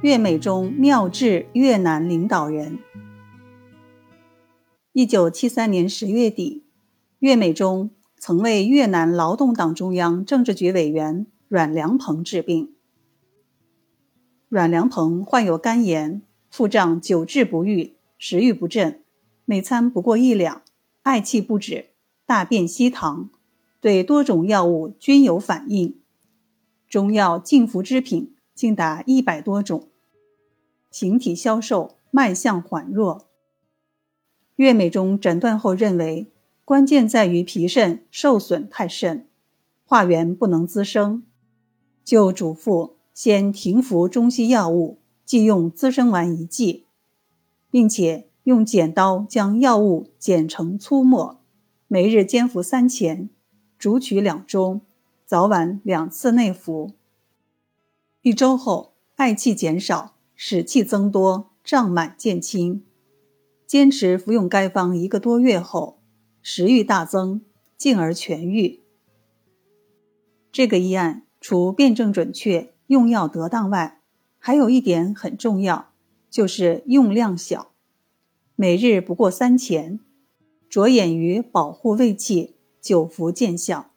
粤美中妙智越南领导人。一九七三年十月底，岳美中曾为越南劳动党中央政治局委员阮良鹏治病。阮良鹏患有肝炎，腹胀久治不愈，食欲不振，每餐不过一两，嗳气不止，大便稀溏，对多种药物均有反应，中药净服之品。竟达一百多种，形体消瘦，脉象缓弱。岳美中诊断后认为，关键在于脾肾受损太甚，化源不能滋生，就嘱咐先停服中西药物，即用滋生丸一剂，并且用剪刀将药物剪成粗末，每日煎服三钱，煮取两盅，早晚两次内服。一周后，嗳气减少，使气增多，胀满渐轻。坚持服用该方一个多月后，食欲大增，进而痊愈。这个医案除辨证准确、用药得当外，还有一点很重要，就是用量小，每日不过三钱，着眼于保护胃气，久服见效。